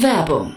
Werbung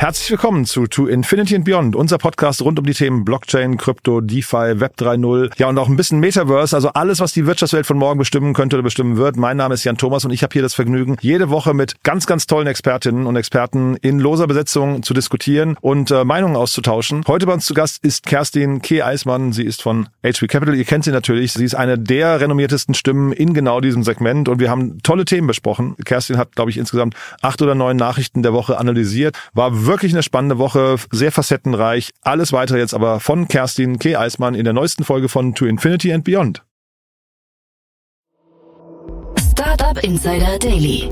Herzlich willkommen zu To Infinity and Beyond, unser Podcast rund um die Themen Blockchain, Krypto, DeFi, Web 3.0, ja und auch ein bisschen Metaverse, also alles, was die Wirtschaftswelt von morgen bestimmen könnte oder bestimmen wird. Mein Name ist Jan Thomas und ich habe hier das Vergnügen, jede Woche mit ganz, ganz tollen Expertinnen und Experten in loser Besetzung zu diskutieren und äh, Meinungen auszutauschen. Heute bei uns zu Gast ist Kerstin K. Eismann. Sie ist von HB Capital. Ihr kennt sie natürlich. Sie ist eine der renommiertesten Stimmen in genau diesem Segment und wir haben tolle Themen besprochen. Kerstin hat, glaube ich, insgesamt acht oder neun Nachrichten der Woche analysiert. War wirklich eine spannende Woche, sehr facettenreich. Alles weitere jetzt aber von Kerstin K. Eismann in der neuesten Folge von To Infinity and Beyond. Startup Insider Daily.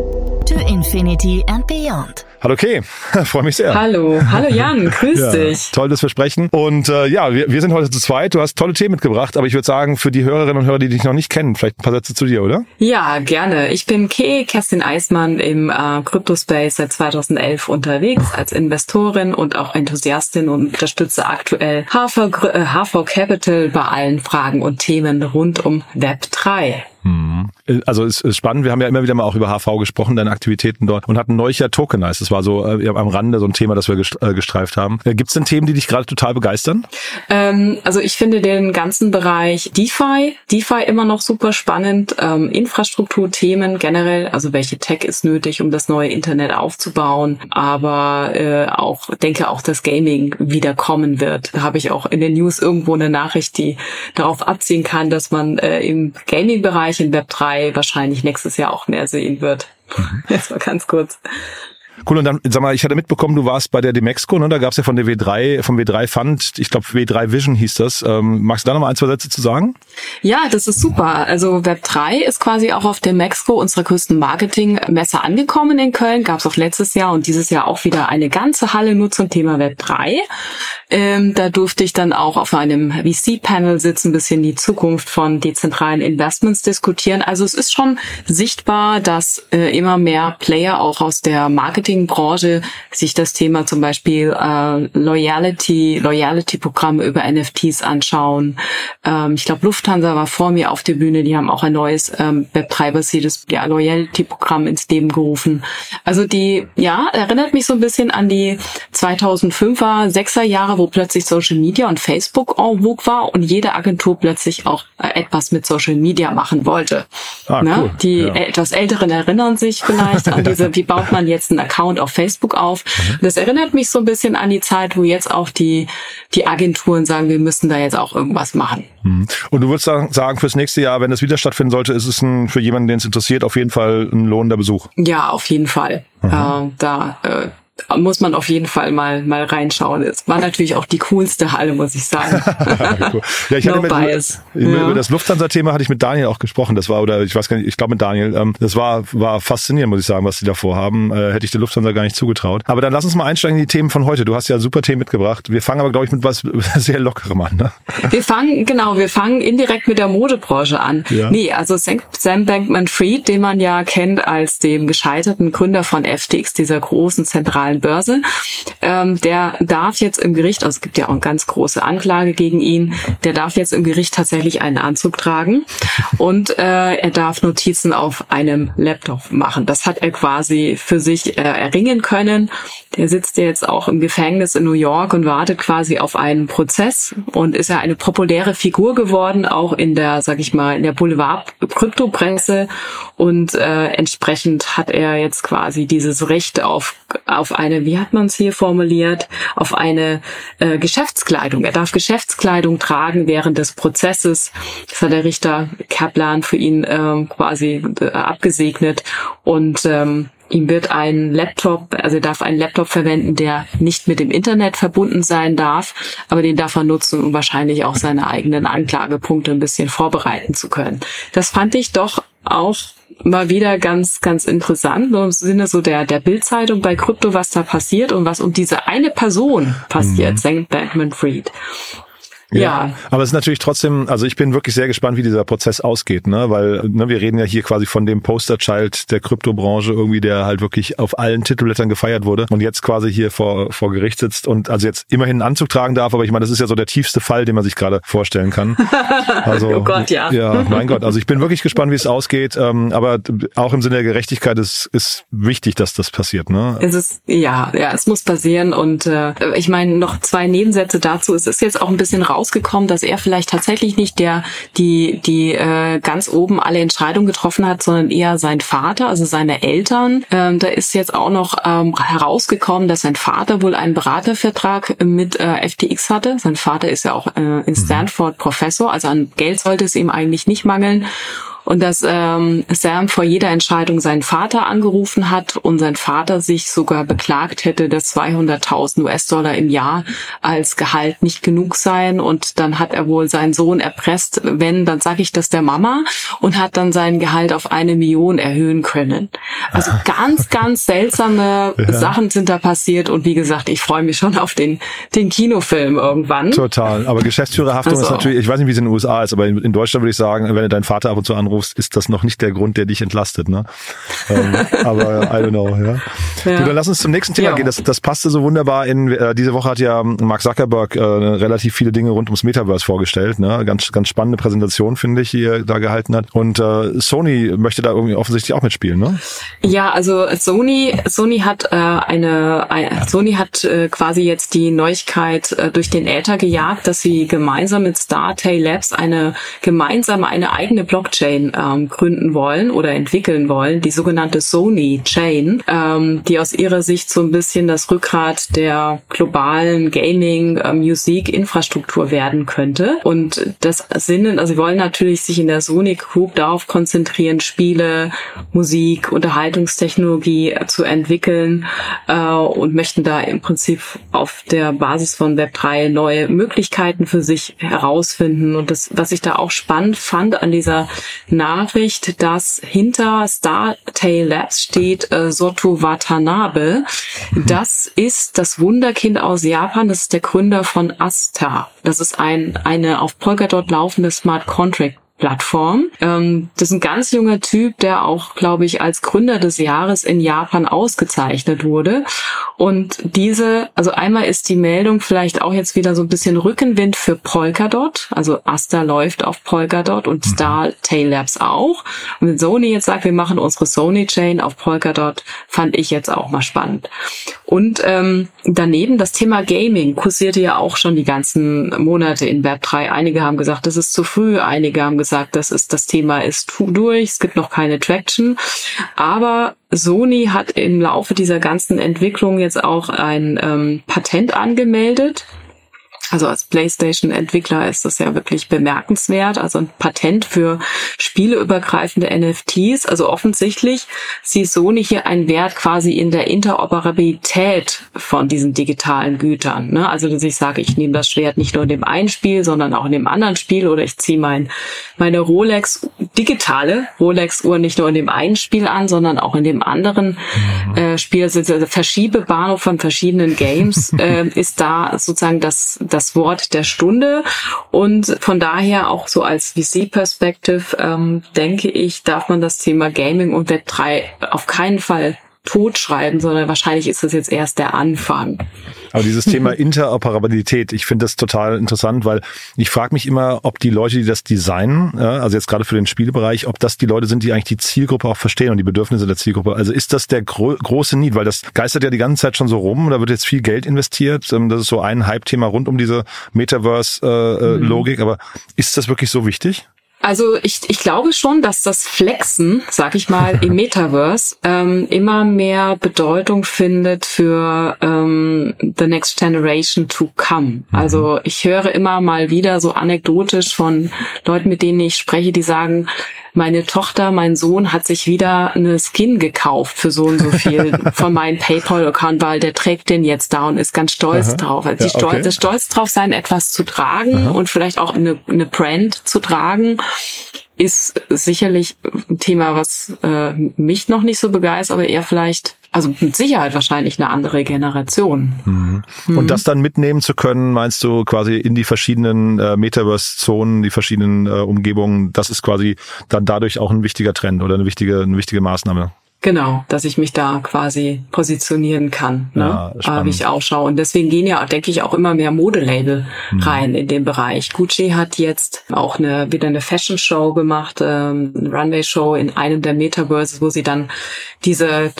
To Infinity and Beyond. Hallo Kay, freue mich sehr. Hallo, hallo Jan, grüß ja, dich. Toll, dass wir sprechen. Und äh, ja, wir, wir sind heute zu zweit. Du hast tolle Themen mitgebracht, aber ich würde sagen, für die Hörerinnen und Hörer, die dich noch nicht kennen, vielleicht ein paar Sätze zu dir, oder? Ja, gerne. Ich bin Kay, Kerstin Eismann im äh, Crypto-Space seit 2011 unterwegs als Investorin und auch Enthusiastin und unterstütze aktuell HV, äh, HV Capital bei allen Fragen und Themen rund um Web 3. Mhm. Also es ist spannend, wir haben ja immer wieder mal auch über HV gesprochen, deine Aktivitäten dort und hatten neulich ja Tokenized. Das war so äh, am Rande so ein Thema, das wir äh, gestreift haben. Äh, Gibt es denn Themen, die dich gerade total begeistern? Ähm, also ich finde den ganzen Bereich DeFi, DeFi immer noch super spannend. Ähm, Infrastrukturthemen generell, also welche Tech ist nötig, um das neue Internet aufzubauen. Aber äh, auch denke auch, dass Gaming wieder kommen wird. Da habe ich auch in den News irgendwo eine Nachricht, die darauf abziehen kann, dass man äh, im Gaming-Bereich Bereich in Web 3 wahrscheinlich nächstes Jahr auch mehr sehen wird. Mhm. Jetzt mal ganz kurz. Cool, und dann, sag mal, ich hatte mitbekommen, du warst bei der Demexco, ne? Da gab's ja von der W3, vom W3 Fund, ich glaube W3 Vision hieß das. Ähm, magst du da noch mal ein, zwei Sätze zu sagen? Ja, das ist super. Also Web3 ist quasi auch auf Demexco, unserer größten Marketingmesse, angekommen in Köln. Gab's auch letztes Jahr und dieses Jahr auch wieder eine ganze Halle nur zum Thema Web3. Ähm, da durfte ich dann auch auf einem VC-Panel sitzen, bisschen die Zukunft von dezentralen Investments diskutieren. Also es ist schon sichtbar, dass äh, immer mehr Player auch aus der Marketingbranche sich das Thema zum Beispiel äh, Loyalty, Loyalty-Programme über NFTs anschauen. Ähm, ich glaube, Lufthansa war vor mir auf der Bühne, die haben auch ein neues ähm, Web3-basiertes ja, Loyalty-Programm ins Leben gerufen. Also die, ja, erinnert mich so ein bisschen an die 2005er, 6er Jahre wo plötzlich Social Media und Facebook en vogue war und jede Agentur plötzlich auch äh, etwas mit Social Media machen wollte. Ah, ne? cool. Die ja. etwas Älteren erinnern sich vielleicht an diese, wie baut man jetzt einen Account auf Facebook auf. Mhm. Das erinnert mich so ein bisschen an die Zeit, wo jetzt auch die, die Agenturen sagen, wir müssen da jetzt auch irgendwas machen. Mhm. Und du würdest sagen, fürs nächste Jahr, wenn es wieder stattfinden sollte, ist es ein, für jemanden, den es interessiert, auf jeden Fall ein lohnender Besuch? Ja, auf jeden Fall. Mhm. Äh, da äh, muss man auf jeden Fall mal mal reinschauen. Es war natürlich auch die coolste Halle, muss ich sagen. cool. Ja, ich hatte mit, bias. Über, ja. das Lufthansa-Thema hatte ich mit Daniel auch gesprochen. Das war oder ich weiß gar nicht, ich glaube mit Daniel. Ähm, das war war faszinierend, muss ich sagen, was sie davor haben. Äh, hätte ich der Lufthansa gar nicht zugetraut. Aber dann lass uns mal einsteigen in die Themen von heute. Du hast ja super Themen mitgebracht. Wir fangen aber glaube ich mit was sehr lockerem an. Ne? Wir fangen genau, wir fangen indirekt mit der Modebranche an. Ja. Nee, also Sam Bankman-Fried, den man ja kennt als dem gescheiterten Gründer von FTX, dieser großen zentralen digitalen Börse. Ähm, der darf jetzt im Gericht, also es gibt ja auch eine ganz große Anklage gegen ihn, der darf jetzt im Gericht tatsächlich einen Anzug tragen und äh, er darf Notizen auf einem Laptop machen. Das hat er quasi für sich äh, erringen können. Der sitzt jetzt auch im Gefängnis in New York und wartet quasi auf einen Prozess und ist ja eine populäre Figur geworden, auch in der, sag ich mal, in der Boulevard-Kryptopresse und äh, entsprechend hat er jetzt quasi dieses Recht auf auf eine, wie hat man es hier formuliert, auf eine äh, Geschäftskleidung. Er darf Geschäftskleidung tragen während des Prozesses. Das hat der Richter Kaplan für ihn ähm, quasi äh, abgesegnet und ähm, Ihm wird ein Laptop, also er darf einen Laptop verwenden, der nicht mit dem Internet verbunden sein darf, aber den darf er nutzen, um wahrscheinlich auch seine eigenen Anklagepunkte ein bisschen vorbereiten zu können. Das fand ich doch auch mal wieder ganz, ganz interessant, nur im Sinne so der, der Bildzeitung bei Krypto, was da passiert und was um diese eine Person passiert, mhm. Sam Bankman-Fried. Ja, ja, aber es ist natürlich trotzdem, also ich bin wirklich sehr gespannt, wie dieser Prozess ausgeht, ne? Weil ne, wir reden ja hier quasi von dem Posterchild der Kryptobranche, irgendwie, der halt wirklich auf allen Titelblättern gefeiert wurde und jetzt quasi hier vor, vor Gericht sitzt und also jetzt immerhin einen Anzug tragen darf, aber ich meine, das ist ja so der tiefste Fall, den man sich gerade vorstellen kann. Also, oh Gott, ja. Ja, mein Gott. Also ich bin wirklich gespannt, wie es ausgeht, ähm, aber auch im Sinne der Gerechtigkeit ist, ist wichtig, dass das passiert, ne? Es ist, ja, ja, es muss passieren und äh, ich meine, noch zwei Nebensätze dazu. Es ist jetzt auch ein bisschen raus rausgekommen, dass er vielleicht tatsächlich nicht der, die, die äh, ganz oben alle Entscheidungen getroffen hat, sondern eher sein Vater, also seine Eltern. Ähm, da ist jetzt auch noch ähm, herausgekommen, dass sein Vater wohl einen Beratervertrag mit äh, FTX hatte. Sein Vater ist ja auch äh, in mhm. Stanford Professor, also an Geld sollte es ihm eigentlich nicht mangeln und dass ähm, Sam vor jeder Entscheidung seinen Vater angerufen hat und sein Vater sich sogar beklagt hätte, dass 200.000 US-Dollar im Jahr als Gehalt nicht genug seien und dann hat er wohl seinen Sohn erpresst, wenn, dann sage ich das der Mama und hat dann sein Gehalt auf eine Million erhöhen können. Also ganz, ganz seltsame ja. Sachen sind da passiert und wie gesagt, ich freue mich schon auf den, den Kinofilm irgendwann. Total, aber Geschäftsführerhaftung also. ist natürlich, ich weiß nicht, wie es in den USA ist, aber in, in Deutschland würde ich sagen, wenn du deinen Vater ab und zu anrufst, anrufst, ist das noch nicht der Grund, der dich entlastet. Ne? ähm, aber I don't know. Ja. ja. Du, dann lass uns zum nächsten Thema ja. gehen. Das, das passte so wunderbar in. Äh, diese Woche hat ja Mark Zuckerberg äh, relativ viele Dinge rund ums Metaverse vorgestellt. Ne? Ganz, ganz spannende Präsentation finde ich, die er da gehalten hat. Und äh, Sony möchte da irgendwie offensichtlich auch mitspielen. Ne? Ja, also Sony, Sony hat äh, eine, ein, Sony hat äh, quasi jetzt die Neuigkeit äh, durch den Äther gejagt, dass sie gemeinsam mit Startay Labs eine gemeinsame eine eigene Blockchain ähm, gründen wollen oder entwickeln wollen, die sogenannte Sony Chain, ähm, die aus ihrer Sicht so ein bisschen das Rückgrat der globalen Gaming, äh, werden könnte. Und das Sinnen, also sie wollen natürlich sich in der Sony Group darauf konzentrieren, Spiele, Musik, Unterhaltungstechnologie äh, zu entwickeln äh, und möchten da im Prinzip auf der Basis von Web3 neue Möglichkeiten für sich herausfinden. Und das, was ich da auch spannend fand an dieser Nachricht, dass hinter Startail Labs steht äh, Soto Watanabe. Das ist das Wunderkind aus Japan. Das ist der Gründer von Asta. Das ist ein, eine auf Polkadot laufende Smart Contract Plattform. Ähm, das ist ein ganz junger Typ, der auch, glaube ich, als Gründer des Jahres in Japan ausgezeichnet wurde. Und diese, also einmal ist die Meldung vielleicht auch jetzt wieder so ein bisschen Rückenwind für Polkadot. Also Asta läuft auf Polkadot und mhm. Star Tail Labs auch. Und wenn Sony jetzt sagt, wir machen unsere Sony Chain auf Polkadot, fand ich jetzt auch mal spannend. Und ähm, daneben das Thema Gaming kursierte ja auch schon die ganzen Monate in Web3. Einige haben gesagt, das ist zu früh, einige haben gesagt, das ist das Thema ist durch, es gibt noch keine Traction. Aber Sony hat im Laufe dieser ganzen Entwicklung jetzt auch ein ähm, Patent angemeldet also als PlayStation-Entwickler ist das ja wirklich bemerkenswert. Also ein Patent für spieleübergreifende NFTs. Also offensichtlich sieht Sony hier einen Wert quasi in der Interoperabilität von diesen digitalen Gütern. Ne? Also dass ich sage, ich nehme das Schwert nicht nur in dem einen Spiel, sondern auch in dem anderen Spiel oder ich ziehe mein, meine Rolex, digitale Rolex-Uhr nicht nur in dem einen Spiel an, sondern auch in dem anderen mhm. äh, Spiel. Also Verschiebebahnhof von verschiedenen Games äh, ist da sozusagen das das Wort der Stunde. Und von daher auch so als VC-Perspective ähm, denke ich, darf man das Thema Gaming und Web3 auf keinen Fall totschreiben, sondern wahrscheinlich ist das jetzt erst der Anfang. Aber dieses Thema Interoperabilität, ich finde das total interessant, weil ich frage mich immer, ob die Leute, die das designen, also jetzt gerade für den Spielbereich, ob das die Leute sind, die eigentlich die Zielgruppe auch verstehen und die Bedürfnisse der Zielgruppe. Also ist das der gro große Need, weil das geistert ja die ganze Zeit schon so rum, da wird jetzt viel Geld investiert. Ähm, das ist so ein Hype-Thema rund um diese Metaverse-Logik. Äh, mhm. Aber ist das wirklich so wichtig? Also ich, ich glaube schon, dass das Flexen, sag ich mal, im Metaverse ähm, immer mehr Bedeutung findet für ähm, the next generation to come. Mhm. Also ich höre immer mal wieder so anekdotisch von Leuten, mit denen ich spreche, die sagen, meine Tochter, mein Sohn hat sich wieder eine Skin gekauft für so und so viel von meinem PayPal-Account, weil der trägt den jetzt da und ist ganz stolz Aha. drauf. Also ja, stolz, okay. stolz drauf sein, etwas zu tragen Aha. und vielleicht auch eine, eine Brand zu tragen ist sicherlich ein Thema, was äh, mich noch nicht so begeistert, aber eher vielleicht also mit Sicherheit wahrscheinlich eine andere Generation. Mhm. Mhm. Und das dann mitnehmen zu können, meinst du quasi in die verschiedenen äh, Metaverse-Zonen, die verschiedenen äh, Umgebungen, das ist quasi dann dadurch auch ein wichtiger Trend oder eine wichtige, eine wichtige Maßnahme? Genau, dass ich mich da quasi positionieren kann, ne? Ja, wie ich auch schaue. Und deswegen gehen ja, denke ich, auch immer mehr Modelabel mhm. rein in den Bereich. Gucci hat jetzt auch eine, wieder eine Fashion Show gemacht, ähm, eine Runway Show in einem der Metaverses, wo sie dann diese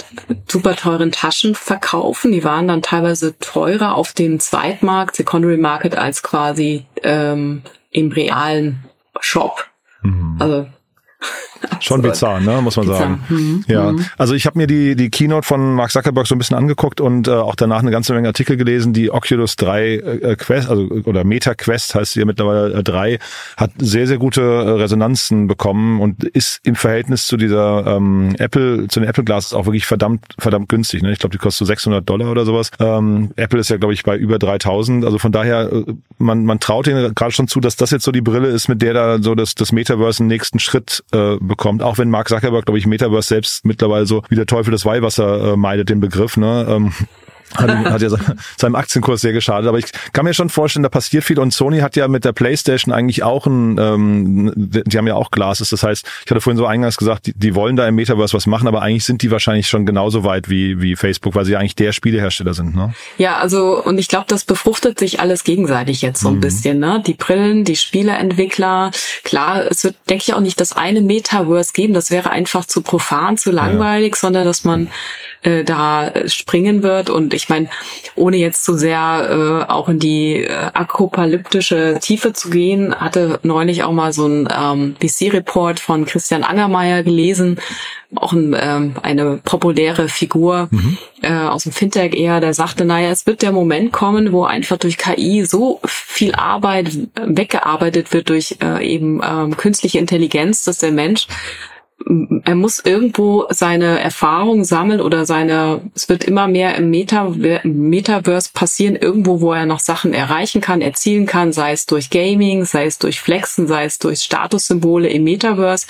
super teuren Taschen verkaufen. Die waren dann teilweise teurer auf dem Zweitmarkt, Secondary Market, als quasi ähm, im realen Shop. Mhm. Also Schon bizarr, ne, muss man bizarr. sagen. Mhm. Ja, mhm. also ich habe mir die die Keynote von Mark Zuckerberg so ein bisschen angeguckt und äh, auch danach eine ganze Menge Artikel gelesen. Die Oculus 3 äh, Quest, also oder Meta Quest heißt sie ja mittlerweile äh, 3, hat sehr sehr gute äh, Resonanzen bekommen und ist im Verhältnis zu dieser ähm, Apple zu den Apple Glasses auch wirklich verdammt verdammt günstig. Ne? Ich glaube, die kostet so 600 Dollar oder sowas. Ähm, Apple ist ja glaube ich bei über 3000. Also von daher äh, man man traut ihnen gerade schon zu, dass das jetzt so die Brille ist, mit der da so das das Metaverse einen nächsten Schritt äh, bekommt, auch wenn Mark Zuckerberg, glaube ich, Metaverse selbst mittlerweile so wie der Teufel das Weihwasser äh, meidet den Begriff. Ne? Ähm, hat, hat ja seinem Aktienkurs sehr geschadet. Aber ich kann mir schon vorstellen, da passiert viel. Und Sony hat ja mit der PlayStation eigentlich auch ein, ähm, die haben ja auch Glasses. Das heißt, ich hatte vorhin so eingangs gesagt, die, die wollen da im Metaverse was machen, aber eigentlich sind die wahrscheinlich schon genauso weit wie, wie Facebook, weil sie eigentlich der Spielehersteller sind. Ne? Ja, also und ich glaube, das befruchtet sich alles gegenseitig jetzt so ein mhm. bisschen. Ne? Die Brillen, die Spieleentwickler. Klar, es wird, denke ich, auch nicht das eine Metaverse geben. Das wäre einfach zu profan, zu langweilig, ja. sondern dass man äh, da springen wird. Und ich meine, ohne jetzt zu sehr äh, auch in die äh, apokalyptische Tiefe zu gehen, hatte neulich auch mal so ein ähm, VC-Report von Christian Angermeier gelesen, auch ein, ähm, eine populäre Figur mhm. äh, aus dem Fintech eher, der sagte, naja, es wird der Moment kommen, wo einfach durch KI so viel Arbeit weggearbeitet wird durch äh, eben ähm, künstliche Intelligenz, dass der Mensch er muss irgendwo seine Erfahrung sammeln oder seine, es wird immer mehr im Meta, Metaverse passieren, irgendwo, wo er noch Sachen erreichen kann, erzielen kann, sei es durch Gaming, sei es durch Flexen, sei es durch Statussymbole im Metaverse.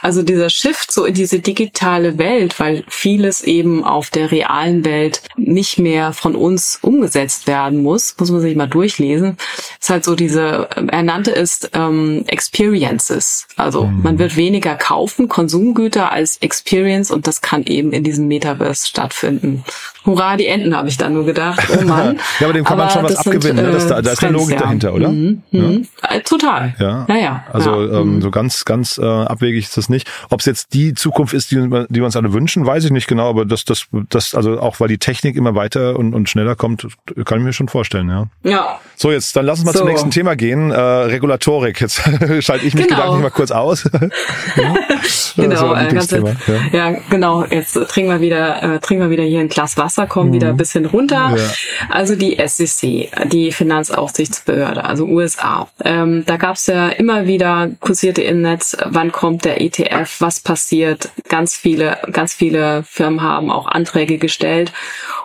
Also dieser Shift so in diese digitale Welt, weil vieles eben auf der realen Welt nicht mehr von uns umgesetzt werden muss, muss man sich mal durchlesen, ist halt so diese, er nannte es ähm, Experiences. Also mhm. man wird weniger kaufen, Konsumgüter als Experience und das kann eben in diesem Metaverse stattfinden. Hurra, die Enten, habe ich dann nur gedacht. Oh Mann. ja, aber dem kann aber man schon was abgewinnen. Sind, ne? das, da, da ist eine Logik ja. dahinter, oder? Mhm, mhm. Ja? Äh, total. Ja. Naja. Also ja. Ähm, mhm. so ganz, ganz äh, abwegig ist das nicht. Ob es jetzt die Zukunft ist, die, die wir uns alle wünschen, weiß ich nicht genau, aber das, das, das, also auch weil die Technik immer weiter und, und schneller kommt, kann ich mir schon vorstellen, ja. Ja. So, jetzt dann lass uns mal so. zum nächsten Thema gehen. Äh, Regulatorik. Jetzt schalte ich mich genau. gedanklich mal kurz aus. genau, äh, ganze, ja. ja. genau. Jetzt trinken wir wieder, äh, trinken wir wieder hier ein Glas Wasser, kommen mhm. wieder ein bisschen runter. Ja. Also die SEC, die Finanzaufsichtsbehörde, also USA. Ähm, da gab es ja immer wieder kursierte im Netz, wann kommt der ETF, was passiert. Ganz viele, ganz viele Firmen haben auch Anträge gestellt.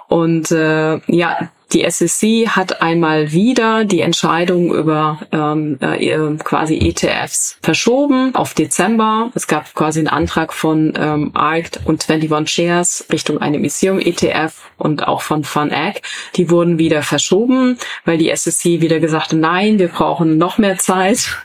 Und äh, ja, die SEC hat einmal wieder die Entscheidung über ähm, äh, quasi ETFs verschoben auf Dezember. Es gab quasi einen Antrag von ähm, ARC und 21 Shares Richtung einem Ethereum ETF und auch von FunEgg. Die wurden wieder verschoben, weil die SEC wieder gesagt hat, nein, wir brauchen noch mehr Zeit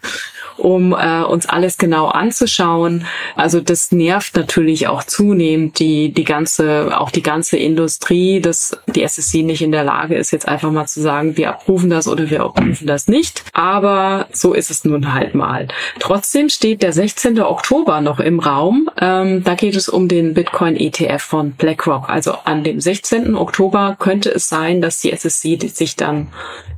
um äh, uns alles genau anzuschauen. Also das nervt natürlich auch zunehmend die die ganze auch die ganze Industrie, dass die SSC nicht in der Lage ist, jetzt einfach mal zu sagen, wir abrufen das oder wir abrufen das nicht. Aber so ist es nun halt mal. Trotzdem steht der 16. Oktober noch im Raum. Ähm, da geht es um den Bitcoin ETF von BlackRock. Also an dem 16. Oktober könnte es sein, dass die SSC sich dann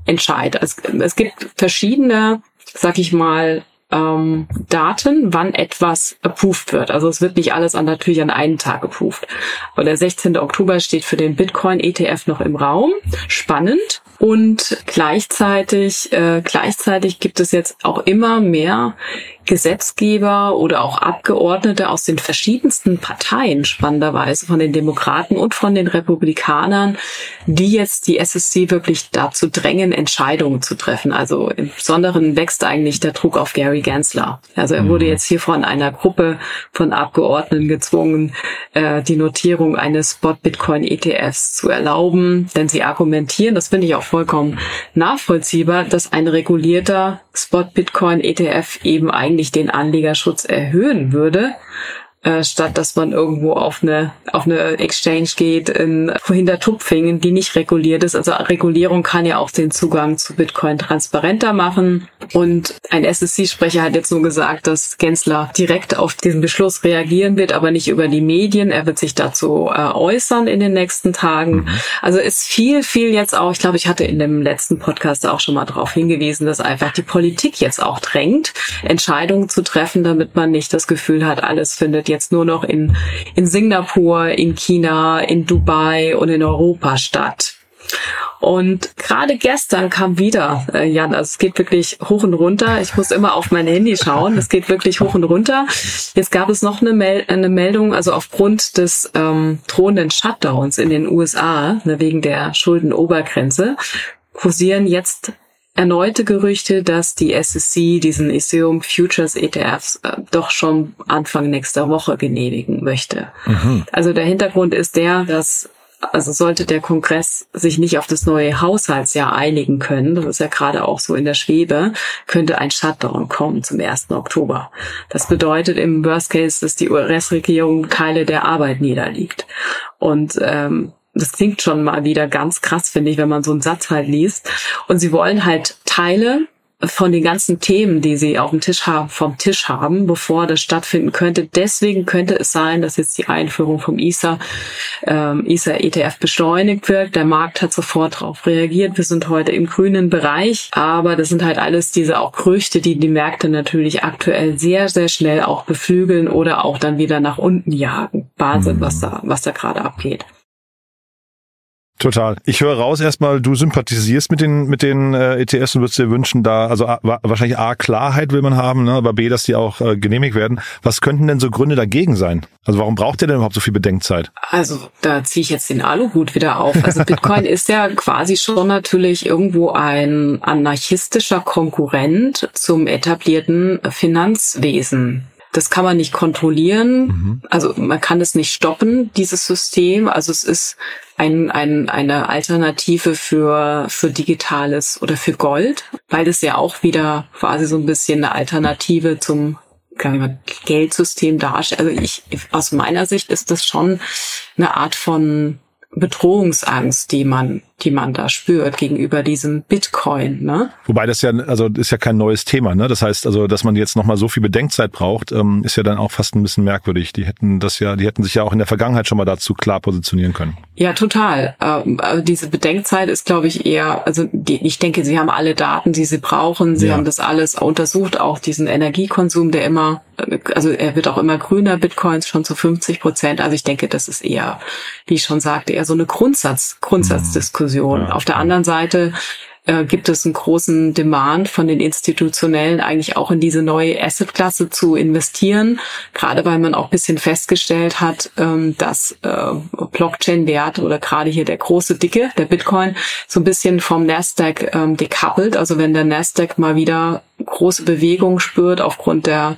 entscheidet. Es, es gibt verschiedene, sag ich mal, ähm, Daten, wann etwas approved wird. Also es wird nicht alles an natürlich an einen Tag approved. Aber der 16. Oktober steht für den Bitcoin ETF noch im Raum. Spannend. Und gleichzeitig, äh, gleichzeitig gibt es jetzt auch immer mehr Gesetzgeber oder auch Abgeordnete aus den verschiedensten Parteien, spannenderweise von den Demokraten und von den Republikanern, die jetzt die SSC wirklich dazu drängen, Entscheidungen zu treffen. Also im Besonderen wächst eigentlich der Druck auf Gary Gensler. Also er wurde mhm. jetzt hier von einer Gruppe von Abgeordneten gezwungen, äh, die Notierung eines Spot-Bitcoin-ETFs zu erlauben, denn sie argumentieren, das finde ich auch vollkommen nachvollziehbar, dass ein regulierter Spot-Bitcoin-ETF eben eigentlich den Anlegerschutz erhöhen würde äh, statt dass man irgendwo auf eine auf eine Exchange geht in Hintertupfingen, die nicht reguliert ist. Also Regulierung kann ja auch den Zugang zu Bitcoin transparenter machen. Und ein SSC-Sprecher hat jetzt nur gesagt, dass Gensler direkt auf diesen Beschluss reagieren wird, aber nicht über die Medien. Er wird sich dazu äh, äußern in den nächsten Tagen. Mhm. Also ist viel, viel jetzt auch, ich glaube, ich hatte in dem letzten Podcast auch schon mal darauf hingewiesen, dass einfach die Politik jetzt auch drängt, Entscheidungen zu treffen, damit man nicht das Gefühl hat, alles findet jetzt nur noch in, in Singapur, in China, in Dubai und in Europa statt. Und gerade gestern kam wieder, äh, Jan, also es geht wirklich hoch und runter. Ich muss immer auf mein Handy schauen. Es geht wirklich hoch und runter. Jetzt gab es noch eine, Mel eine Meldung, also aufgrund des ähm, drohenden Shutdowns in den USA, ne, wegen der Schuldenobergrenze, kursieren jetzt erneute Gerüchte, dass die SEC diesen Ethereum Futures ETFs äh, doch schon Anfang nächster Woche genehmigen möchte. Mhm. Also der Hintergrund ist der, dass also sollte der Kongress sich nicht auf das neue Haushaltsjahr einigen können, das ist ja gerade auch so in der Schwebe, könnte ein Shutdown kommen zum 1. Oktober. Das bedeutet im Worst Case, dass die US-Regierung Teile der Arbeit niederliegt. Und ähm, das klingt schon mal wieder ganz krass, finde ich, wenn man so einen Satz halt liest. Und sie wollen halt Teile von den ganzen Themen, die sie auf dem Tisch haben, vom Tisch haben, bevor das stattfinden könnte. Deswegen könnte es sein, dass jetzt die Einführung vom ISA, ähm, ISA ETF beschleunigt wird. Der Markt hat sofort darauf reagiert. Wir sind heute im grünen Bereich, aber das sind halt alles diese auch Gerüchte, die die Märkte natürlich aktuell sehr, sehr schnell auch beflügeln oder auch dann wieder nach unten jagen. Wahnsinn, was da, was da gerade abgeht. Total. Ich höre raus erstmal, du sympathisierst mit den mit den äh, ETS und würdest dir wünschen, da also a, wahrscheinlich A Klarheit will man haben, ne, aber B, dass die auch äh, genehmigt werden. Was könnten denn so Gründe dagegen sein? Also warum braucht ihr denn überhaupt so viel Bedenkzeit? Also da ziehe ich jetzt den Aluhut wieder auf. Also Bitcoin ist ja quasi schon natürlich irgendwo ein anarchistischer Konkurrent zum etablierten Finanzwesen. Das kann man nicht kontrollieren. Mhm. Also man kann es nicht stoppen, dieses System. Also es ist ein, ein, eine Alternative für, für Digitales oder für Gold, weil es ja auch wieder quasi so ein bisschen eine Alternative zum Geldsystem darstellt. Also ich, aus meiner Sicht ist das schon eine Art von Bedrohungsangst, die man die man da spürt gegenüber diesem Bitcoin. Ne? Wobei das ja, also ist ja kein neues Thema. Ne? Das heißt, also, dass man jetzt nochmal so viel Bedenkzeit braucht, ähm, ist ja dann auch fast ein bisschen merkwürdig. Die hätten das ja, die hätten sich ja auch in der Vergangenheit schon mal dazu klar positionieren können. Ja, total. Ähm, diese Bedenkzeit ist, glaube ich, eher, also die, ich denke, sie haben alle Daten, die sie brauchen. Sie ja. haben das alles untersucht, auch diesen Energiekonsum, der immer, also er wird auch immer grüner, Bitcoins schon zu 50 Prozent. Also ich denke, das ist eher, wie ich schon sagte, eher so eine Grundsatz, Grundsatzdiskussion. Diskussion. Ja, Auf der anderen Seite äh, gibt es einen großen Demand von den Institutionellen eigentlich auch in diese neue Assetklasse zu investieren, gerade weil man auch bisschen festgestellt hat, ähm, dass äh, Blockchain-Werte oder gerade hier der große Dicke, der Bitcoin, so ein bisschen vom Nasdaq ähm, decoupelt. Also wenn der Nasdaq mal wieder große Bewegung spürt aufgrund der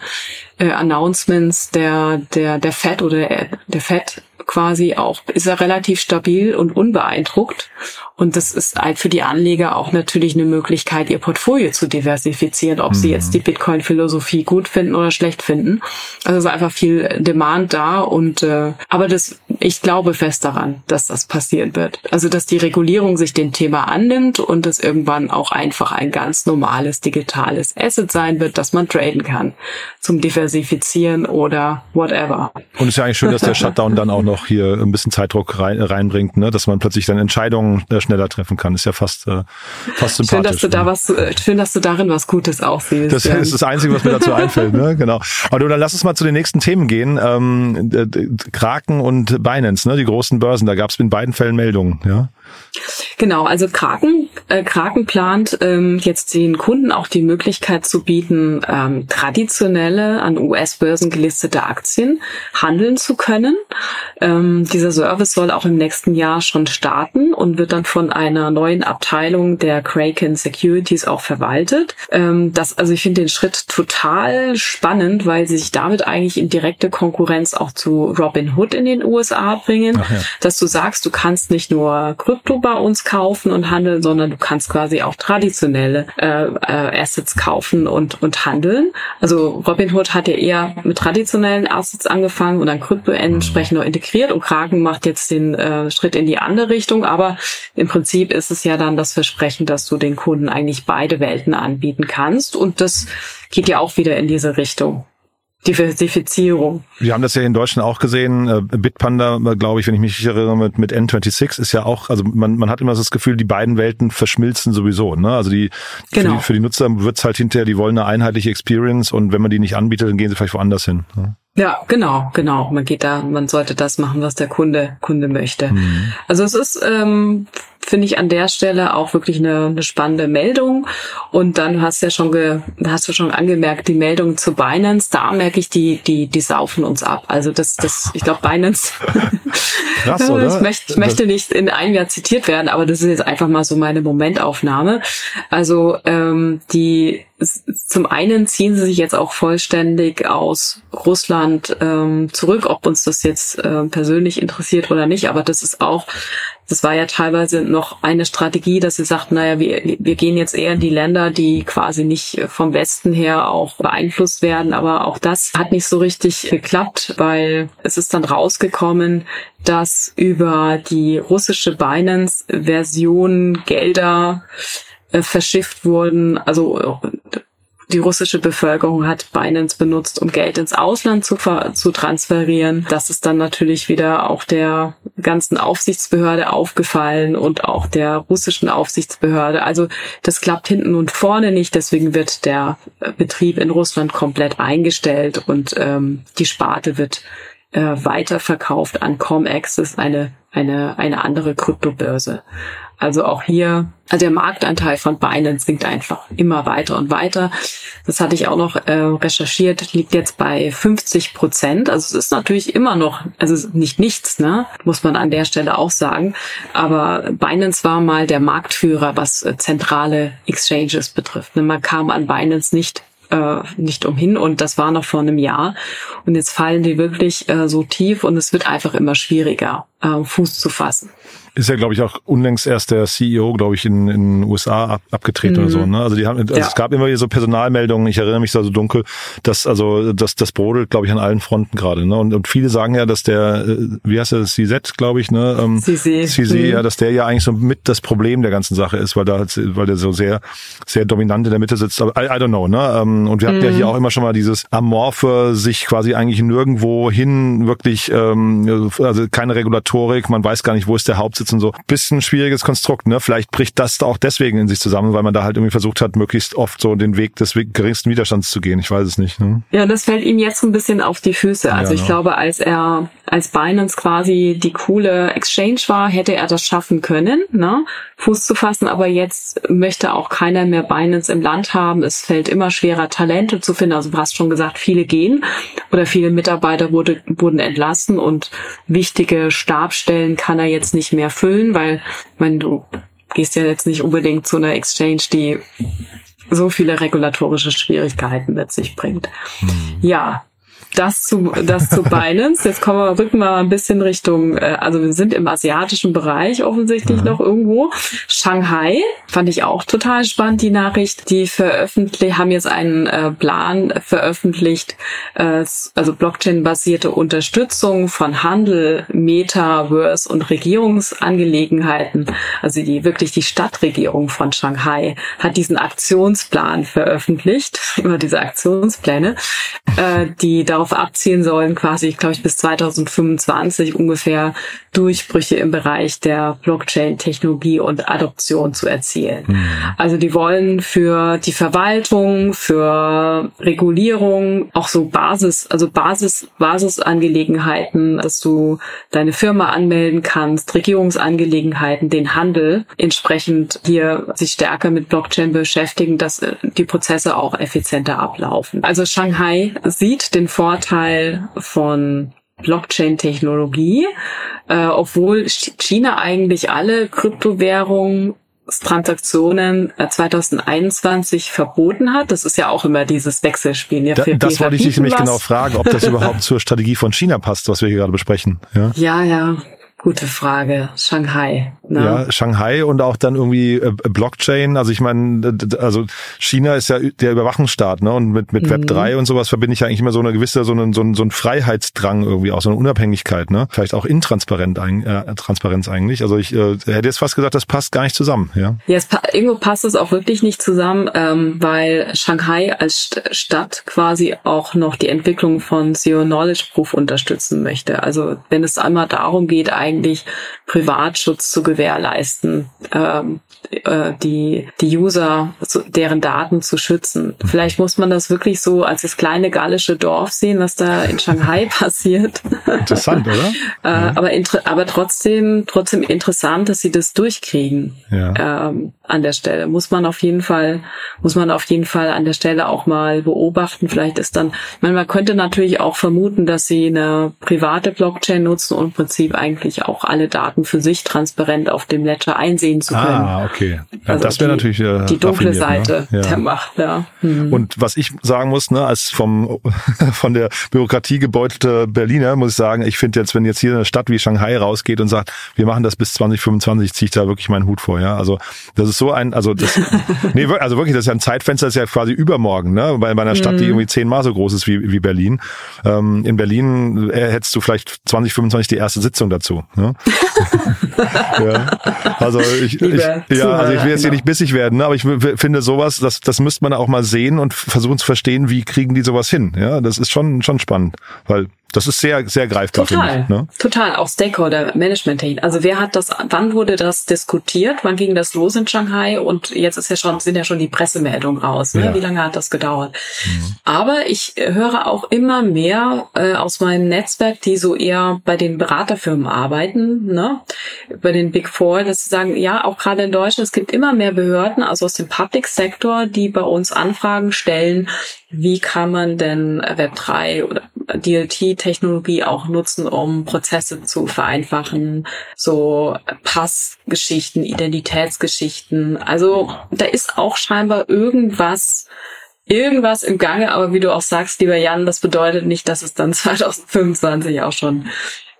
äh, Announcements der der der Fed oder der, der Fed quasi auch ist er relativ stabil und unbeeindruckt Und das ist halt für die Anleger auch natürlich eine Möglichkeit, ihr Portfolio zu diversifizieren, ob mhm. sie jetzt die Bitcoin-Philosophie gut finden oder schlecht finden. Also es ist einfach viel Demand da und äh, aber das, ich glaube fest daran, dass das passieren wird. Also dass die Regulierung sich dem Thema annimmt und es irgendwann auch einfach ein ganz normales digitales Asset sein wird, das man traden kann zum Diversifizieren oder whatever. Und es ist ja eigentlich schön, dass der Shutdown dann auch noch hier ein bisschen Zeitdruck rein, reinbringt, ne? dass man plötzlich dann Entscheidungen äh, schneller treffen kann. Ist ja fast, äh, fast sympathisch. Schön, dass du ne? da was, äh, schön, dass du darin was Gutes auch siehst. Das ist das Einzige, was mir dazu einfällt, ne? Genau. Aber du, dann lass uns mal zu den nächsten Themen gehen. Ähm, Kraken und Binance, ne? Die großen Börsen, da gab es in beiden Fällen Meldungen, ja. Genau, also Kraken, äh, Kraken plant ähm, jetzt den Kunden auch die Möglichkeit zu bieten, ähm, traditionelle an US-Börsen gelistete Aktien handeln zu können. Ähm, dieser Service soll auch im nächsten Jahr schon starten und wird dann von einer neuen Abteilung der Kraken Securities auch verwaltet. Ähm, das, also ich finde den Schritt total spannend, weil sie sich damit eigentlich in direkte Konkurrenz auch zu Robin Hood in den USA bringen, ja. dass du sagst, du kannst nicht nur Krypto bei uns kaufen und handeln, sondern du kannst quasi auch traditionelle äh, äh, Assets kaufen und, und handeln. Also Robinhood hat ja eher mit traditionellen Assets angefangen und dann Krypto entsprechend noch integriert und Kraken macht jetzt den äh, Schritt in die andere Richtung. Aber im Prinzip ist es ja dann das Versprechen, dass du den Kunden eigentlich beide Welten anbieten kannst und das geht ja auch wieder in diese Richtung. Diversifizierung. Wir haben das ja in Deutschland auch gesehen. Äh, Bitpanda, glaube ich, wenn ich mich erinnere, mit, mit N26 ist ja auch, also man, man hat immer das Gefühl, die beiden Welten verschmilzen sowieso. Ne? Also die, genau. für die, genau. für die Nutzer wird's halt hinterher, die wollen eine einheitliche Experience und wenn man die nicht anbietet, dann gehen sie vielleicht woanders hin. Ne? Ja, genau, genau. Man geht da, man sollte das machen, was der Kunde Kunde möchte. Mhm. Also es ist, ähm, finde ich an der Stelle auch wirklich eine, eine spannende Meldung. Und dann hast du ja schon ge, hast du schon angemerkt, die Meldung zu Binance, da merke ich, die die die saufen uns ab. Also das das, ich glaube Binance. Krass, oder? ich, möchte, ich möchte nicht in einem Jahr zitiert werden, aber das ist jetzt einfach mal so meine Momentaufnahme. Also ähm, die zum einen ziehen sie sich jetzt auch vollständig aus Russland ähm, zurück, ob uns das jetzt äh, persönlich interessiert oder nicht, aber das ist auch, das war ja teilweise noch eine Strategie, dass sie sagten, naja, wir, wir gehen jetzt eher in die Länder, die quasi nicht vom Westen her auch beeinflusst werden, aber auch das hat nicht so richtig geklappt, weil es ist dann rausgekommen, dass über die russische Binance-Version Gelder äh, verschifft wurden. Also die russische Bevölkerung hat Binance benutzt, um Geld ins Ausland zu, zu transferieren. Das ist dann natürlich wieder auch der ganzen Aufsichtsbehörde aufgefallen und auch der russischen Aufsichtsbehörde. Also das klappt hinten und vorne nicht. Deswegen wird der Betrieb in Russland komplett eingestellt und ähm, die Sparte wird äh, weiterverkauft an ComEx, das ist eine, eine, eine andere Kryptobörse. Also auch hier, also der Marktanteil von Binance sinkt einfach immer weiter und weiter. Das hatte ich auch noch äh, recherchiert, liegt jetzt bei 50 Prozent. Also es ist natürlich immer noch, also nicht nichts, ne, muss man an der Stelle auch sagen. Aber Binance war mal der Marktführer, was äh, zentrale Exchanges betrifft. Ne, man kam an Binance nicht äh, nicht umhin und das war noch vor einem Jahr. Und jetzt fallen die wirklich äh, so tief und es wird einfach immer schwieriger, äh, Fuß zu fassen ist ja, glaube ich, auch unlängst erst der CEO, glaube ich, in in den USA ab, abgetreten mhm. oder so. Mhm. Ne? Also die haben, also ja. es gab immer wieder so Personalmeldungen. Ich erinnere mich da so dunkel, dass also das das brodelt, glaube ich, an allen Fronten gerade. Ne? Und, und viele sagen ja, dass der, äh, wie heißt der, CZ, glaube ich, ne? Ähm, CC. CC, mhm. ja, dass der ja eigentlich so mit das Problem der ganzen Sache ist, weil da halt, weil der so sehr sehr dominant in der Mitte sitzt. Aber I, I don't know. Ne? Ähm, und wir hatten ja mhm. hier auch immer schon mal dieses amorphe, sich quasi eigentlich nirgendwo hin wirklich, ähm, also keine Regulatorik. Man weiß gar nicht, wo ist der Hauptsitz und so. Bisschen schwieriges Konstrukt, ne? Vielleicht bricht das auch deswegen in sich zusammen, weil man da halt irgendwie versucht hat, möglichst oft so den Weg des geringsten Widerstands zu gehen. Ich weiß es nicht. Ne? Ja, das fällt ihm jetzt so ein bisschen auf die Füße. Also ja, ich no. glaube, als er als Binance quasi die coole Exchange war, hätte er das schaffen können, ne? Fuß zu fassen. Aber jetzt möchte auch keiner mehr Binance im Land haben. Es fällt immer schwerer, Talente zu finden. Also du hast schon gesagt, viele gehen oder viele Mitarbeiter wurde, wurden entlassen und wichtige Stabstellen kann er jetzt nicht mehr füllen, weil, wenn du gehst ja jetzt nicht unbedingt zu einer Exchange, die so viele regulatorische Schwierigkeiten mit sich bringt. Mhm. Ja, Das zu, das zu Binance. Jetzt kommen wir, rücken wir mal ein bisschen Richtung, äh, also wir sind im asiatischen Bereich offensichtlich mhm. noch irgendwo. Shanghai fand ich auch total spannend, die Nachricht. Die veröffentlicht, haben jetzt einen äh, Plan veröffentlicht, äh, also Blockchain-basierte Unterstützung von Handel, Metaverse und Regierungsangelegenheiten. Also die wirklich die Stadtregierung von Shanghai hat diesen Aktionsplan veröffentlicht, immer diese Aktionspläne, äh, die darauf abzielen sollen, quasi, glaube ich, bis 2025 ungefähr Durchbrüche im Bereich der Blockchain-Technologie und Adoption zu erzielen. Mhm. Also die wollen für die Verwaltung, für Regulierung, auch so Basis, also Basis, Basisangelegenheiten, dass du deine Firma anmelden kannst, Regierungsangelegenheiten, den Handel entsprechend hier sich stärker mit Blockchain beschäftigen, dass äh, die Prozesse auch effizienter ablaufen. Also Shanghai sieht den Vorteil von Blockchain-Technologie, äh, obwohl China eigentlich alle Kryptowährungen Transaktionen 2021 äh, verboten hat. Das ist ja auch immer dieses Wechselspiel. Ja, da, das wollte ich dich nämlich genau fragen, ob das überhaupt zur Strategie von China passt, was wir hier gerade besprechen. Ja, ja. ja. Gute Frage. Shanghai. Ne? Ja, Shanghai und auch dann irgendwie äh, Blockchain. Also ich meine, also China ist ja der Überwachungsstaat, ne? Und mit, mit mhm. Web 3 und sowas verbinde ich ja eigentlich immer so eine gewisse, so einen, so einen, so einen Freiheitsdrang irgendwie auch, so eine Unabhängigkeit, ne? Vielleicht auch intransparent äh, Transparenz eigentlich. Also ich äh, hätte jetzt fast gesagt, das passt gar nicht zusammen, ja. Ja, es, irgendwo passt es auch wirklich nicht zusammen, ähm, weil Shanghai als Stadt quasi auch noch die Entwicklung von Zero Knowledge Proof unterstützen möchte. Also wenn es einmal darum geht, eigentlich eigentlich Privatschutz zu gewährleisten, ähm, äh, die, die User, deren Daten zu schützen. Vielleicht muss man das wirklich so als das kleine gallische Dorf sehen, was da in Shanghai passiert. Interessant, oder? äh, ja. aber, aber trotzdem, trotzdem interessant, dass sie das durchkriegen. Ja. Ähm, an der Stelle. Muss man auf jeden Fall, muss man auf jeden Fall an der Stelle auch mal beobachten. Vielleicht ist dann, ich meine, man könnte natürlich auch vermuten, dass sie eine private Blockchain nutzen und im Prinzip eigentlich auch alle Daten für sich transparent auf dem Ledger einsehen zu können. Ah, okay. Ja, also das wäre natürlich äh, die dunkle ne? Seite ne? ja. der Macht. Ja. Hm. Und was ich sagen muss, ne, als vom von der Bürokratie gebeutelte Berliner, muss ich sagen, ich finde jetzt, wenn jetzt hier eine Stadt wie Shanghai rausgeht und sagt, wir machen das bis 2025, ziehe ich da wirklich meinen Hut vor. Ja, also das ist ist so ein, also das, nee, also wirklich, das ist ja ein Zeitfenster, das ist ja quasi übermorgen, ne? Bei, bei einer Stadt, die mhm. irgendwie zehnmal so groß ist wie, wie Berlin. Ähm, in Berlin äh, hättest du vielleicht 2025 die erste Sitzung dazu. Ne? ja. Also ich, ich ja, also ich will jetzt hier genau. nicht bissig werden, ne? aber ich finde sowas, das, das müsste man auch mal sehen und versuchen zu verstehen, wie kriegen die sowas hin. Ja, das ist schon, schon spannend, weil das ist sehr, sehr greifbar. Total, ich, ne? total. Auch Stakeholder-Management. Also wer hat das, wann wurde das diskutiert? Wann ging das los in Shanghai? Und jetzt ist ja schon, sind ja schon die Pressemeldungen raus. Ne? Ja. Wie lange hat das gedauert? Mhm. Aber ich höre auch immer mehr äh, aus meinem Netzwerk, die so eher bei den Beraterfirmen arbeiten, ne? bei den Big Four, dass sie sagen, ja, auch gerade in Deutschland, es gibt immer mehr Behörden, also aus dem Public Sector, die bei uns Anfragen stellen, wie kann man denn Web3 oder DLT-Technologie auch nutzen, um Prozesse zu vereinfachen, so Passgeschichten, Identitätsgeschichten. Also da ist auch scheinbar irgendwas, irgendwas im Gange, aber wie du auch sagst, lieber Jan, das bedeutet nicht, dass es dann 2025 auch schon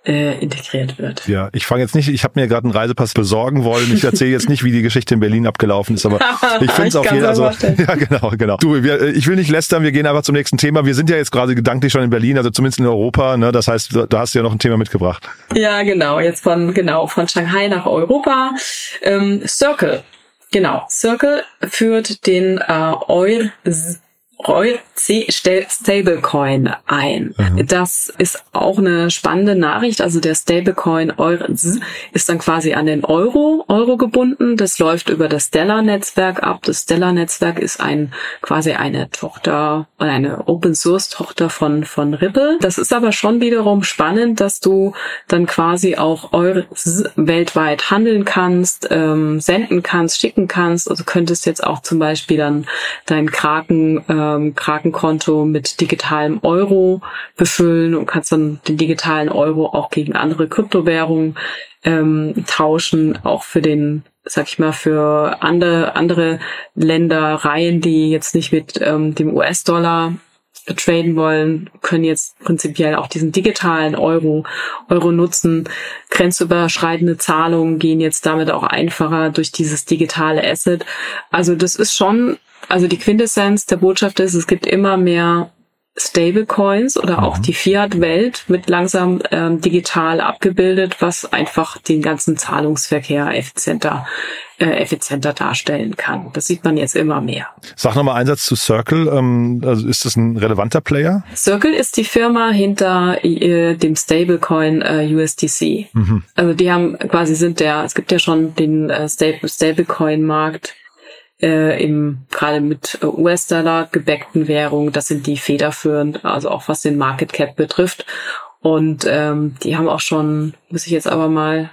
äh, integriert wird. Ja, ich fange jetzt nicht, ich habe mir gerade einen Reisepass besorgen wollen. Ich erzähle jetzt nicht, wie die Geschichte in Berlin abgelaufen ist, aber ich finde es auf jeden Fall. Also, ja, genau, genau. Du, wir, äh, ich will nicht lästern, wir gehen einfach zum nächsten Thema. Wir sind ja jetzt gerade gedanklich schon in Berlin, also zumindest in Europa. Ne? Das heißt, da hast du ja noch ein Thema mitgebracht. Ja, genau. Jetzt von genau von Shanghai nach Europa. Ähm, Circle. Genau, Circle führt den äh, EUR Stablecoin ein. Mhm. Das ist auch eine spannende Nachricht. Also der Stablecoin ist dann quasi an den Euro, Euro gebunden. Das läuft über das Stellar-Netzwerk ab. Das Stellar-Netzwerk ist ein, quasi eine Tochter, eine Open-Source-Tochter von, von Ripple. Das ist aber schon wiederum spannend, dass du dann quasi auch Euro weltweit handeln kannst, ähm, senden kannst, schicken kannst. Also könntest jetzt auch zum Beispiel dann deinen Kraken, äh, ähm, Krakenkonto mit digitalem Euro befüllen und kannst dann den digitalen Euro auch gegen andere Kryptowährungen ähm, tauschen, auch für den sag ich mal, für andere, andere Ländereien, die jetzt nicht mit ähm, dem US-Dollar traden wollen, können jetzt prinzipiell auch diesen digitalen Euro, Euro nutzen. Grenzüberschreitende Zahlungen gehen jetzt damit auch einfacher durch dieses digitale Asset. Also das ist schon, also die Quintessenz der Botschaft ist, es gibt immer mehr Stablecoins oder auch mhm. die Fiat-Welt wird langsam ähm, digital abgebildet, was einfach den ganzen Zahlungsverkehr effizienter äh, effizienter darstellen kann. Das sieht man jetzt immer mehr. Sag nochmal einen Satz zu Circle. Ähm, also ist das ein relevanter Player? Circle ist die Firma hinter äh, dem Stablecoin äh, USDC. Mhm. Also die haben quasi sind der, es gibt ja schon den äh, Stablecoin-Markt äh, im gerade mit äh, US-Dollar gebackten Währungen, das sind die federführend, also auch was den Market Cap betrifft. Und ähm, die haben auch schon, muss ich jetzt aber mal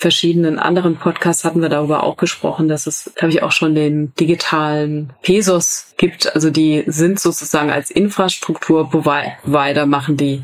verschiedenen anderen Podcasts hatten wir darüber auch gesprochen, dass es, glaube ich, auch schon den digitalen Pesos gibt. Also die sind sozusagen als Infrastrukturprovider machen die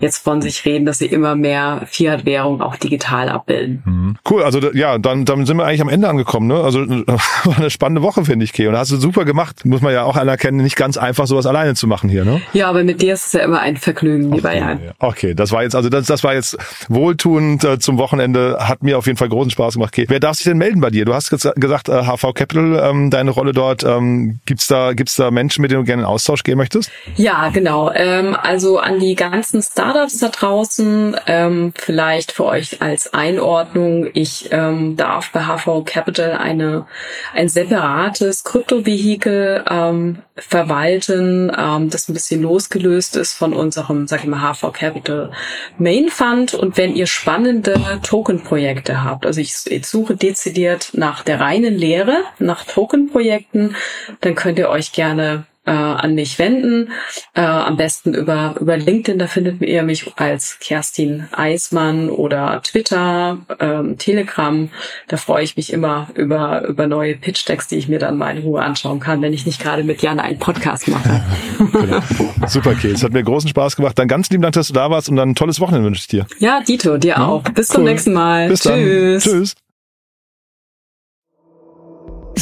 jetzt von sich reden, dass sie immer mehr Fiat-Währung auch digital abbilden. Mhm. Cool, also ja, dann, dann sind wir eigentlich am Ende angekommen. Ne? Also war eine spannende Woche, finde ich, Kay. Und hast du super gemacht. Muss man ja auch anerkennen, nicht ganz einfach, sowas alleine zu machen hier. Ne? Ja, aber mit dir ist es ja immer ein Vergnügen, lieber okay, Jan. Okay, das war jetzt, also das, das war jetzt wohltuend äh, zum Wochenende. Hat mir auf jeden Fall großen Spaß gemacht. Kay. Wer darf sich denn melden bei dir? Du hast gesagt, äh, HV Capital, ähm, deine Rolle dort. Ähm, gibt's da, gibt's da Menschen, mit denen du gerne in Austausch gehen möchtest? Ja, genau. Ähm, also an die ganzen Startups da draußen. Ähm, vielleicht für euch als Einordnung. Ich ähm, darf bei HV Capital eine, ein separates Kryptovehikel ähm, verwalten, ähm, das ein bisschen losgelöst ist von unserem, sag ich mal, HV Capital Main Fund. Und wenn ihr spannende Token-Projekte habt, also ich, ich suche dezidiert nach der reinen Lehre, nach Token-Projekten, dann könnt ihr euch gerne äh, an mich wenden. Äh, am besten über, über LinkedIn, da findet ihr mich als Kerstin Eismann oder Twitter, ähm, Telegram. Da freue ich mich immer über, über neue Pitch-Decks, die ich mir dann mal in Ruhe anschauen kann, wenn ich nicht gerade mit Jan einen Podcast mache. genau. Super, Kay. Es hat mir großen Spaß gemacht. Dann ganz lieben Dank, dass du da warst und dann ein tolles Wochenende wünsche ich dir. Ja, Dito, dir ja? auch. Bis cool. zum nächsten Mal. Bis Tschüss. Dann. Tschüss.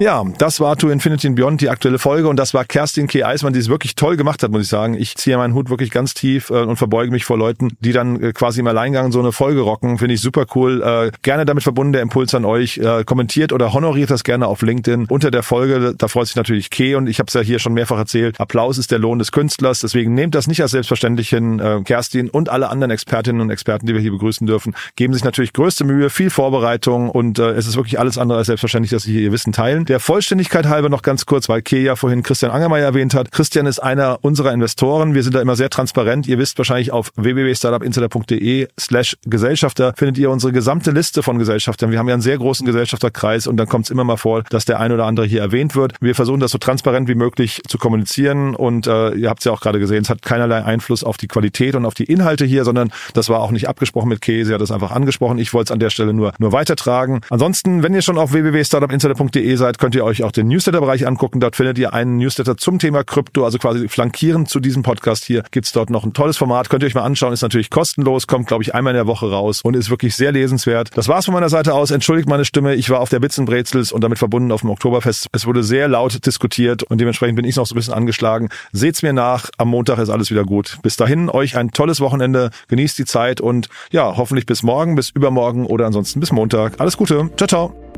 Ja, das war To Infinity and Beyond, die aktuelle Folge. Und das war Kerstin K. Eismann, die es wirklich toll gemacht hat, muss ich sagen. Ich ziehe meinen Hut wirklich ganz tief äh, und verbeuge mich vor Leuten, die dann äh, quasi im Alleingang so eine Folge rocken. Finde ich super cool. Äh, gerne damit verbunden der Impuls an euch. Äh, kommentiert oder honoriert das gerne auf LinkedIn unter der Folge. Da freut sich natürlich K. Und ich habe es ja hier schon mehrfach erzählt. Applaus ist der Lohn des Künstlers. Deswegen nehmt das nicht als selbstverständlich hin. Äh, Kerstin und alle anderen Expertinnen und Experten, die wir hier begrüßen dürfen, geben sich natürlich größte Mühe, viel Vorbereitung und äh, es ist wirklich alles andere als selbstverständlich, dass sie hier ihr Wissen teilen. Der Vollständigkeit halber noch ganz kurz, weil Kea vorhin Christian Angermeier erwähnt hat. Christian ist einer unserer Investoren. Wir sind da immer sehr transparent. Ihr wisst wahrscheinlich auf www.startupinsider.de slash Gesellschafter findet ihr unsere gesamte Liste von Gesellschaftern. Wir haben ja einen sehr großen Gesellschafterkreis und dann kommt es immer mal vor, dass der ein oder andere hier erwähnt wird. Wir versuchen das so transparent wie möglich zu kommunizieren und äh, ihr habt es ja auch gerade gesehen, es hat keinerlei Einfluss auf die Qualität und auf die Inhalte hier, sondern das war auch nicht abgesprochen mit Kea. Sie hat das einfach angesprochen. Ich wollte es an der Stelle nur, nur weitertragen. Ansonsten, wenn ihr schon auf www.startupinsider.de seid, könnt ihr euch auch den Newsletter-Bereich angucken. Dort findet ihr einen Newsletter zum Thema Krypto, also quasi flankierend zu diesem Podcast hier. Gibt's dort noch ein tolles Format. Könnt ihr euch mal anschauen. Ist natürlich kostenlos, kommt, glaube ich, einmal in der Woche raus und ist wirklich sehr lesenswert. Das war's von meiner Seite aus. Entschuldigt meine Stimme. Ich war auf der Bits Brezels und damit verbunden auf dem Oktoberfest. Es wurde sehr laut diskutiert und dementsprechend bin ich noch so ein bisschen angeschlagen. Seht's mir nach. Am Montag ist alles wieder gut. Bis dahin, euch ein tolles Wochenende. Genießt die Zeit und ja, hoffentlich bis morgen, bis übermorgen oder ansonsten bis Montag. Alles Gute. Ciao, ciao.